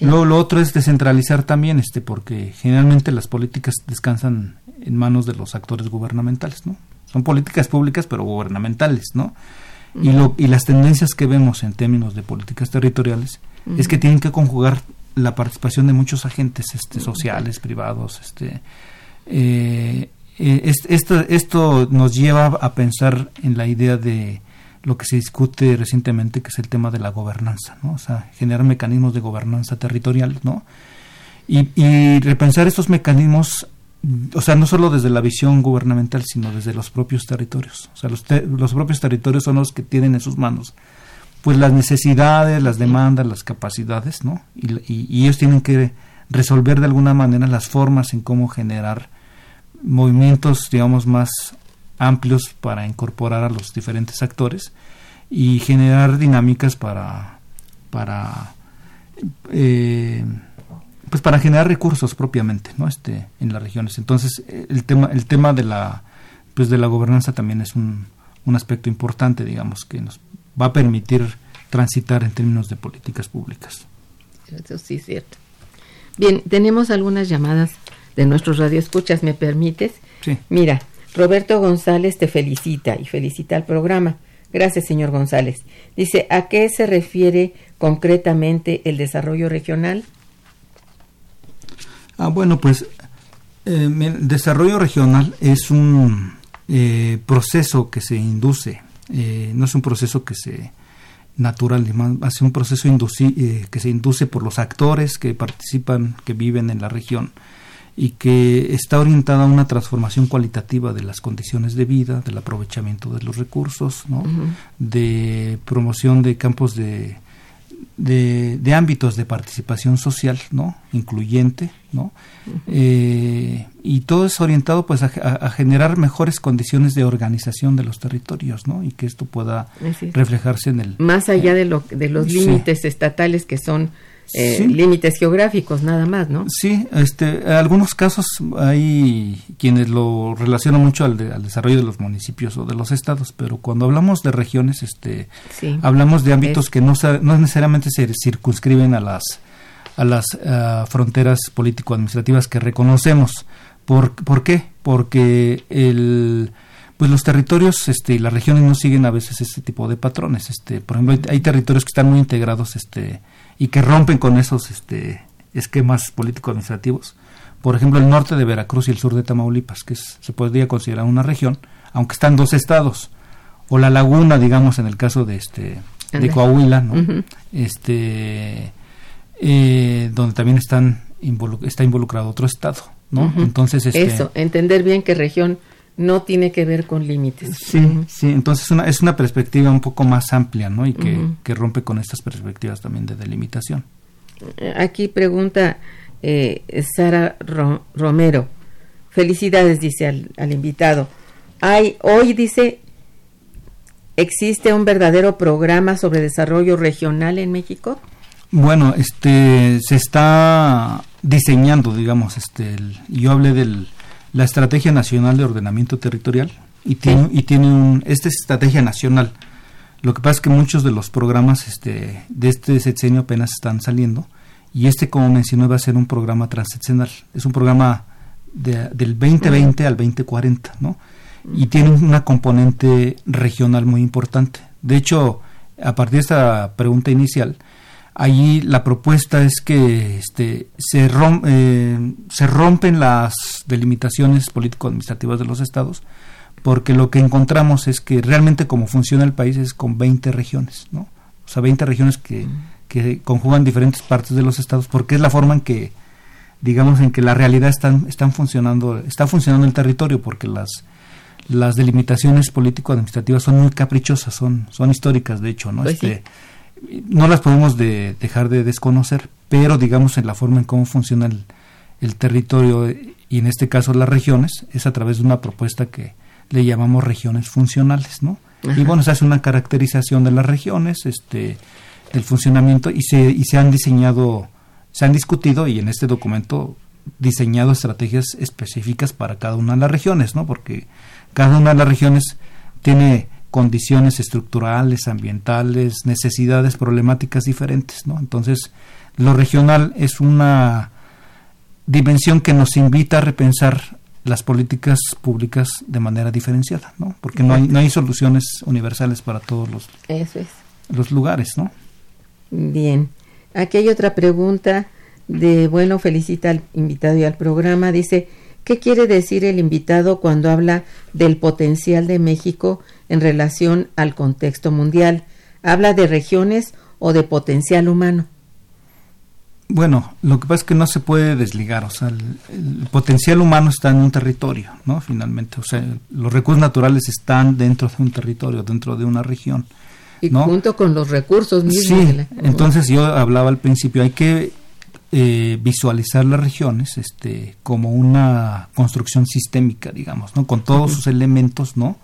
Luego lo otro es descentralizar también, este, porque generalmente las políticas descansan en manos de los actores gubernamentales, ¿no? Son políticas públicas pero gubernamentales, ¿no? Y, lo, y las tendencias que vemos en términos de políticas territoriales es que tienen que conjugar la participación de muchos agentes este, sociales, privados. Este, eh, eh esto, esto nos lleva a pensar en la idea de lo que se discute recientemente, que es el tema de la gobernanza, ¿no? O sea, generar mecanismos de gobernanza territorial, ¿no? Y, y repensar estos mecanismos, o sea, no solo desde la visión gubernamental, sino desde los propios territorios. O sea, los, los propios territorios son los que tienen en sus manos pues las necesidades, las demandas, las capacidades, ¿no? Y, ellos tienen que resolver de alguna manera las formas en cómo generar movimientos, digamos, más amplios para incorporar a los diferentes actores y generar dinámicas para para eh, pues para generar recursos propiamente no este en las regiones entonces el tema el tema de la pues de la gobernanza también es un, un aspecto importante digamos que nos va a permitir transitar en términos de políticas públicas.
Eso sí es cierto. Bien, tenemos algunas llamadas de nuestros radioescuchas, ¿me permites?
Sí.
Mira, Roberto González te felicita y felicita al programa. Gracias, señor González. Dice, ¿a qué se refiere concretamente el desarrollo regional?
Ah, bueno, pues el desarrollo regional es un proceso que se induce, no es un proceso que se natural, hace un proceso que se induce por los actores que participan, que viven en la región y que está orientada a una transformación cualitativa de las condiciones de vida, del aprovechamiento de los recursos, ¿no? de promoción de campos de, de, ámbitos de participación social, ¿no? incluyente, ¿no? Eh, y todo es orientado pues a, generar mejores condiciones de organización de los territorios, ¿no? y que esto pueda reflejarse en el
más allá de lo de los límites estatales que son eh, límites geográficos nada más, ¿no?
Sí, este, en algunos casos hay quienes lo relacionan mucho al, desarrollo de los municipios o de los estados, pero cuando hablamos de regiones, este, hablamos de ámbitos que no, no necesariamente se circunscriben a las a las eh, fronteras político-administrativas que reconocemos. ¿Por, ¿Por qué? Porque el pues los territorios este, y las regiones no siguen a veces este tipo de patrones. Este, por ejemplo, hay, hay territorios que están muy integrados este, y que rompen con esos este, esquemas político-administrativos. Por ejemplo, el norte de Veracruz y el sur de Tamaulipas, que se podría considerar una región, aunque están dos estados, o la laguna, digamos, en el caso de este de Coahuila, ¿no? este, eh, donde también están está involucrado otro estado, ¿no? Entonces, este,
eso, entender bien qué región no tiene que ver con límites.
Sí, sí, entonces una, es una perspectiva un poco más amplia, ¿no? Y que, rompe con estas perspectivas también de delimitación.
Aquí pregunta eh, Sara Romero. Felicidades, dice al, al, invitado. Hay, hoy dice, ¿existe un verdadero programa sobre desarrollo regional en México?
Bueno, este, se está diseñando, digamos, este, yo hablé del la Estrategia Nacional de Ordenamiento Territorial y tiene, y tiene un, esta es estrategia nacional. Lo que pasa es que muchos de los programas este, de este sexenio apenas están saliendo y este, como mencioné, va a ser un programa transseccional. Es un programa de, del 2020 al 2040, ¿no? Y tiene una componente regional muy importante. De hecho, a partir de esta pregunta inicial, Allí la propuesta es que este, se, eh, se rompen las delimitaciones político-administrativas de los estados, porque lo que encontramos es que realmente como funciona el país es con 20 regiones, ¿no? O sea, 20 regiones que, que conjugan diferentes partes de los estados, porque es la forma en que, digamos, en que la realidad están, están funcionando, está funcionando el territorio, porque las, las delimitaciones político-administrativas son muy caprichosas, son, son históricas, de hecho, ¿no?
Pues este,
no las podemos de, dejar de desconocer, pero digamos en la forma en cómo funciona el, territorio y en este caso las regiones es a través de una propuesta que le llamamos regiones funcionales, ¿no? Y bueno, se hace una caracterización de las regiones, este, del funcionamiento y se, y se han diseñado, se han discutido y en este documento diseñado estrategias específicas para cada una de las regiones, ¿no? Porque cada una de las regiones tiene condiciones estructurales, ambientales, necesidades, problemáticas diferentes, ¿no? Entonces, lo regional es una dimensión que nos invita a repensar las políticas públicas de manera diferenciada, ¿no? Porque no hay, no hay soluciones universales para todos los, los lugares, ¿no?
Bien. Aquí hay otra pregunta de, bueno, felicita al invitado y al programa. Dice, ¿qué quiere decir el invitado cuando habla del potencial de México en relación al contexto mundial. ¿Habla de regiones o de potencial humano?
Bueno, lo que pasa es que no se puede desligar, o sea, el, potencial humano está en un territorio, ¿no? Finalmente, o sea, los recursos naturales están dentro de un territorio, dentro de una región.
Y junto con los recursos mismos.
Sí, entonces yo hablaba al principio, hay que eh, visualizar las regiones este, como una construcción sistémica, digamos, ¿no? Con todos sus elementos, ¿no?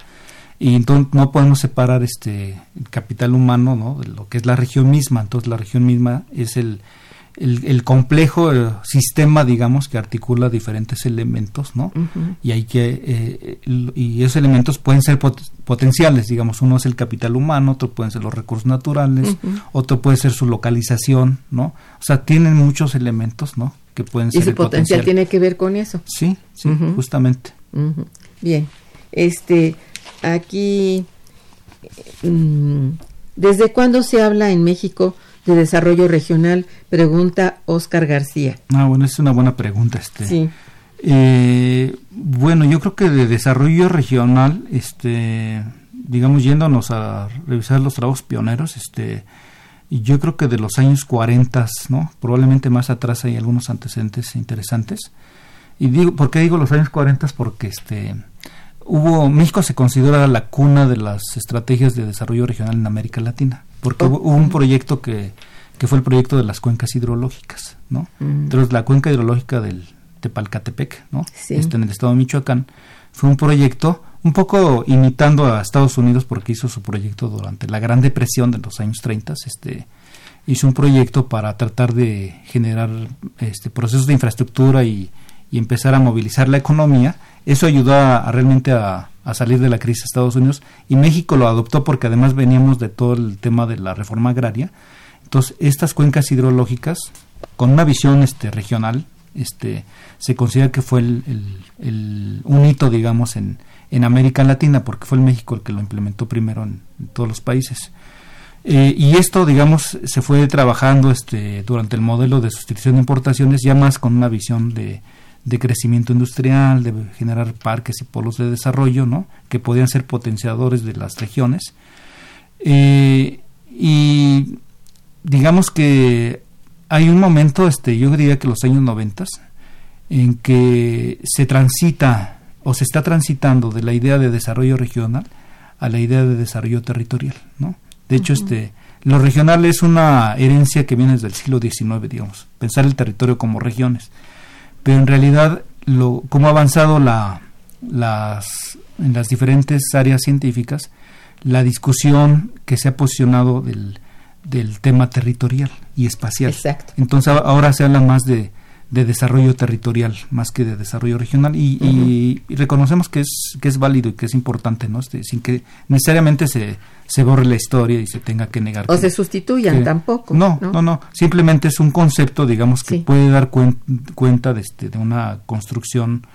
y entonces no podemos separar este el capital humano ¿no? de lo que es la región misma entonces la región misma es el, el, complejo eh, sistema digamos que articula diferentes elementos no y hay que eh, y esos elementos pueden ser potenciales digamos uno es el capital humano otro pueden ser los recursos naturales otro puede ser su localización no o sea tienen muchos elementos no que pueden ser
y su potencial, tiene que ver con eso.
Sí sí justamente.
Bien este Aquí, mm, ¿desde cuándo se habla en México de Desarrollo Regional? Pregunta Oscar García.
Ah, bueno, es una buena pregunta. Este.
Sí.
Eh, bueno, yo creo que de desarrollo regional, este, digamos, yéndonos a revisar los trabajos pioneros, este, yo creo que de los años 40, ¿no? Probablemente más atrás hay algunos antecedentes interesantes. Y digo, ¿por qué digo los años 40? Porque este, hubo, México se considera la cuna de las estrategias de desarrollo regional en América Latina, porque hubo, hubo un proyecto que, que fue el proyecto de las cuencas hidrológicas, ¿no?
Mm.
Entonces, la cuenca hidrológica del Tepalcatepec, ¿no?
Sí.
Este, en el estado de Michoacán, fue un proyecto un poco imitando a Estados Unidos porque hizo su proyecto durante la Gran Depresión de los años 30, este, hizo un proyecto para tratar de generar este, procesos de infraestructura y, y empezar a movilizar la economía. Eso ayudó a, realmente a, salir de la crisis de Estados Unidos y México lo adoptó porque además veníamos de todo el tema de la reforma agraria. Entonces, estas cuencas hidrológicas, con una visión este, regional, este, se considera que fue el, el- un hito, digamos, en, en América Latina, porque fue el México el que lo implementó primero en, en todos los países. Eh, y esto, digamos, se fue trabajando este, durante el modelo de sustitución de importaciones, ya más con una visión de, de crecimiento industrial, de generar parques y polos de desarrollo, ¿no? que podían ser potenciadores de las regiones. Eh, y digamos que hay un momento, este, yo diría que los años noventas, en que se transita o se está transitando de la idea de desarrollo regional a la idea de desarrollo territorial, ¿no? De hecho, este, lo regional es una herencia que viene desde el siglo XIX, digamos, pensar el territorio como regiones, pero en realidad lo, cómo ha avanzado la, las, en las diferentes áreas científicas, la discusión que se ha posicionado del, del tema territorial y espacial.
Exacto.
Entonces ahora se habla más de, de desarrollo territorial más que de desarrollo regional y, reconocemos que es que es válido y que es importante, ¿no? Este, sin que necesariamente se, se borre la historia y se tenga que negar.
O
que-
se sustituyan
que-
tampoco.
No, no, no, Simplemente es un concepto, digamos, que
Sí.
puede dar cuen- cuenta de, este, de una construcción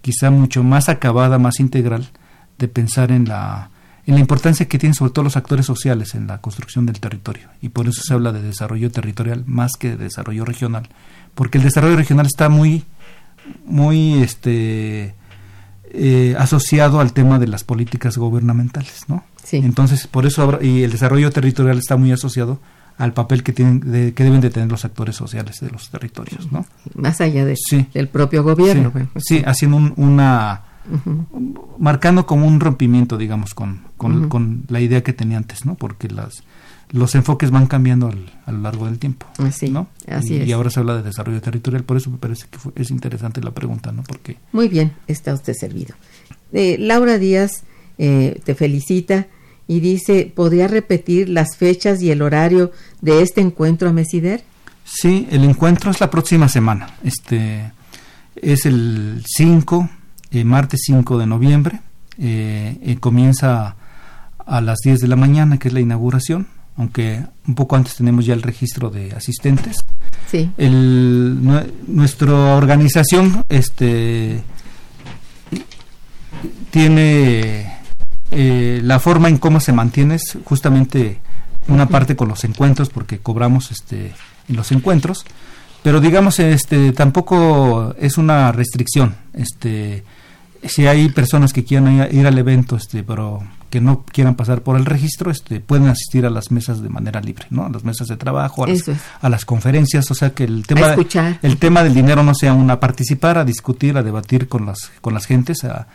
quizá mucho más acabada, más integral, de pensar en la, en la importancia que tienen sobre todo los actores sociales en la construcción del territorio. Y por eso se habla de desarrollo territorial más que de desarrollo regional. Porque el desarrollo regional está muy, muy este, eh, asociado al tema de las políticas gubernamentales, ¿no?
Sí.
Entonces, por eso habrá- y el desarrollo territorial está muy asociado al papel que tienen de- que deben de tener los actores sociales de los territorios, ¿no?
Más allá de-
Sí.
del propio gobierno.
sí,
bueno, pues
sí, haciendo un- una marcando como un rompimiento, digamos, con, con, con la idea que tenía antes, ¿no? Porque las los enfoques van cambiando al- a lo largo del tiempo,
Así,
¿no?
así
y,
es.
y ahora se habla de desarrollo territorial, por eso me parece que fue- es interesante la pregunta, ¿no? Porque
Muy bien, está usted servido. Eh, Laura Díaz eh, te felicita y dice, ¿podría repetir las fechas y el horario de este encuentro a Mesider?
Sí, el encuentro es la próxima semana. Este es el 5, eh, martes 5 de noviembre. Eh, eh, comienza a las 10 de la mañana, que es la inauguración, aunque un poco antes tenemos ya el registro de asistentes.
Sí.
El, nuestra organización este tiene eh, la forma en cómo se mantiene es justamente una parte con los encuentros porque cobramos este en los encuentros pero digamos este tampoco es una restricción este si hay personas que quieran ir- ir al evento este pero que no quieran pasar por el registro este pueden asistir a las mesas de manera libre no a las mesas de trabajo a las,
es.
a las conferencias o sea que el tema el tema del dinero no sea una participar a discutir a debatir con las con las gentes a,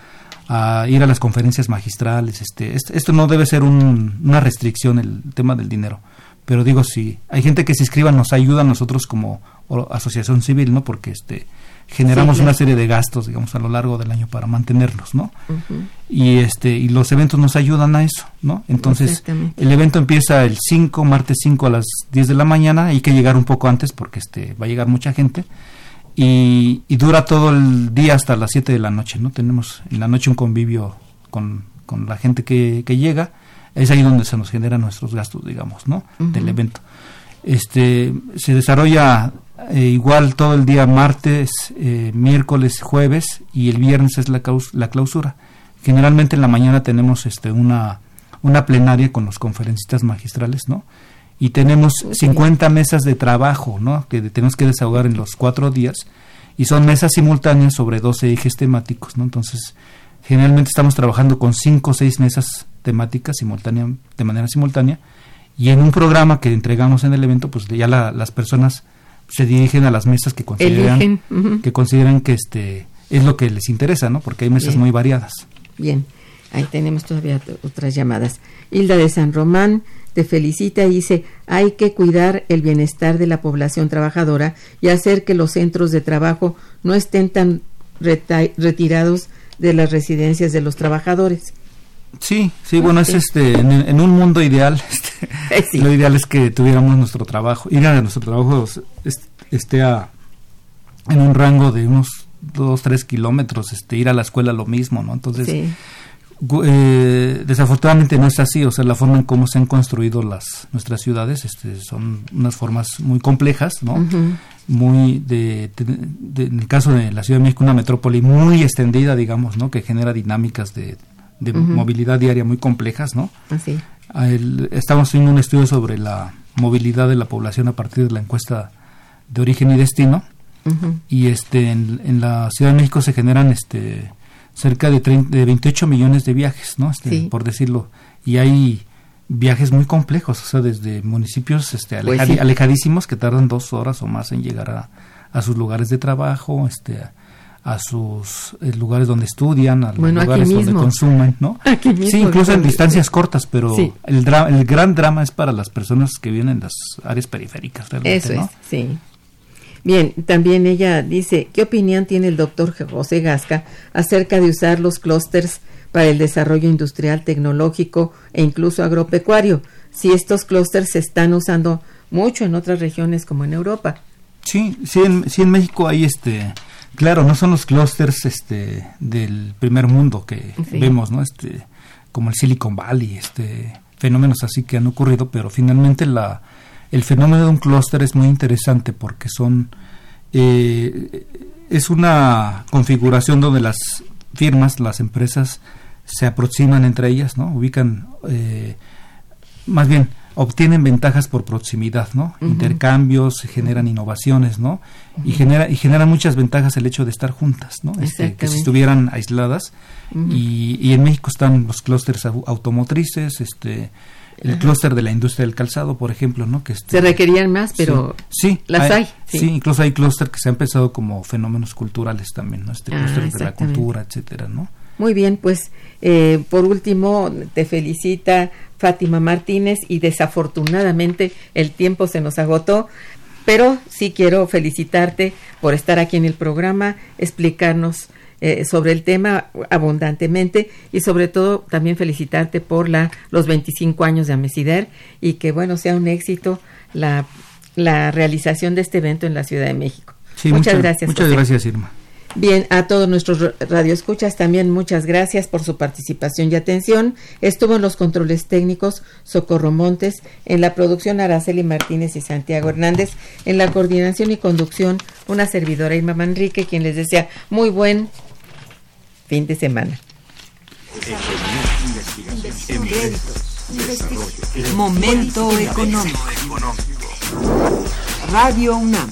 a ir a las conferencias magistrales este esto, esto no debe ser un- una restricción el tema del dinero. Pero digo si hay gente que se inscriba nos ayuda a nosotros como asociación civil no porque este generamos
Sí, claro.
una serie de gastos digamos a lo largo del año para mantenerlos no y este y los eventos nos ayudan a eso no entonces el evento empieza el 5 martes 5 a las 10 de la mañana hay que llegar un poco antes porque este va a llegar mucha gente y, y dura todo el día hasta las 7 de la noche no tenemos en la noche un convivio con, con la gente que, que llega es ahí donde se nos generan nuestros gastos digamos no del evento. Este se desarrolla eh, igual todo el día martes, eh, miércoles, jueves y el viernes es la, caus- la clausura. Generalmente en la mañana tenemos este una una plenaria con los conferencistas magistrales, ¿no? y tenemos 50 mesas de trabajo, ¿no? Que tenemos que desahogar en los cuatro días y son mesas simultáneas sobre 12 ejes temáticos, ¿no? Entonces, generalmente estamos trabajando con cinco o seis mesas temáticas simultánea, de manera simultánea y en un programa que entregamos en el evento, pues ya las personas se dirigen a las mesas que consideran que consideran que este es lo que les interesa, ¿no? Porque hay mesas muy variadas.
Bien. Ahí tenemos todavía otras llamadas. Hilda de San Román te felicita y dice, hay que cuidar el bienestar de la población trabajadora y hacer que los centros de trabajo no estén tan retirados de las residencias de los trabajadores.
Sí, sí, bueno, es este, en, un mundo ideal, este, lo ideal es que tuviéramos nuestro trabajo, ir a nuestro trabajo esté a, en un rango de unos dos, tres kilómetros, este, ir a la escuela lo mismo, ¿no? Entonces, eh, desafortunadamente no es así, o sea, la forma en cómo se han construido las nuestras ciudades este, son unas formas muy complejas, ¿no? Muy de, en el caso de la Ciudad de México, una metrópoli muy extendida, digamos, ¿no? Que genera dinámicas de, movilidad diaria muy complejas, ¿no?
Así.
estamos haciendo un estudio sobre la movilidad de la población a partir de la encuesta de origen y destino y este en, en, la Ciudad de México se generan este cerca de, de 28 millones de viajes, ¿no? Este, Por decirlo. Y hay viajes muy complejos, o sea, desde municipios este, pues alejadísimos que tardan dos horas o más en llegar a, a sus lugares de trabajo, este, a, sus eh, lugares donde estudian, a los lugares donde consumen, ¿no? sí, incluso en distancias cortas, pero el, el gran drama es para las personas que viven en las áreas periféricas, realmente,
Eso es, sí. Bien, también ella dice, ¿qué opinión tiene el doctor José Gasca acerca de usar los clústeres para el desarrollo industrial, tecnológico e incluso agropecuario? Si estos clústeres se están usando mucho en otras regiones como en Europa.
Sí, sí en, sí en México hay este, claro, no son los clústeres este, del primer mundo que vemos, ¿no? Este, como el Silicon Valley, este, fenómenos así que han ocurrido, pero finalmente la el fenómeno de un clúster es muy interesante porque son eh, es una configuración donde las firmas, las empresas se aproximan entre ellas, ¿no? Ubican, eh, más bien, obtienen ventajas por proximidad, ¿no? Intercambios, generan innovaciones, ¿no? Y genera y generan muchas ventajas el hecho de estar juntas, ¿no? Este, que si estuvieran aisladas. y, y, en México están los clústeres automotrices, este, el clúster de la industria del calzado, por ejemplo, ¿no? Que
se requerían más, pero
sí,
las hay.
sí. incluso hay clúster que se han pensado como fenómenos culturales también, ¿no? Este ah, de la cultura, etcétera, ¿no?
Muy bien, pues eh, por último te felicita Fátima Martínez y desafortunadamente el tiempo se nos agotó, pero sí quiero felicitarte por estar aquí en el programa, explicarnos eh, sobre el tema abundantemente y sobre todo también felicitarte por la, los 25 años de Amesider y que bueno sea un éxito la, la realización de este evento en la Ciudad de México.
muchas, gracias. Muchas gracias, Irma.
Bien, a todos nuestros radioescuchas también muchas gracias por su participación y atención. Estuvo en los controles técnicos Socorro Montes, en la producción Araceli Martínez y Santiago Hernández, en la coordinación y conducción una servidora Irma Manrique, quien les desea muy buen fin de semana.
Momento económico. Radio UNAM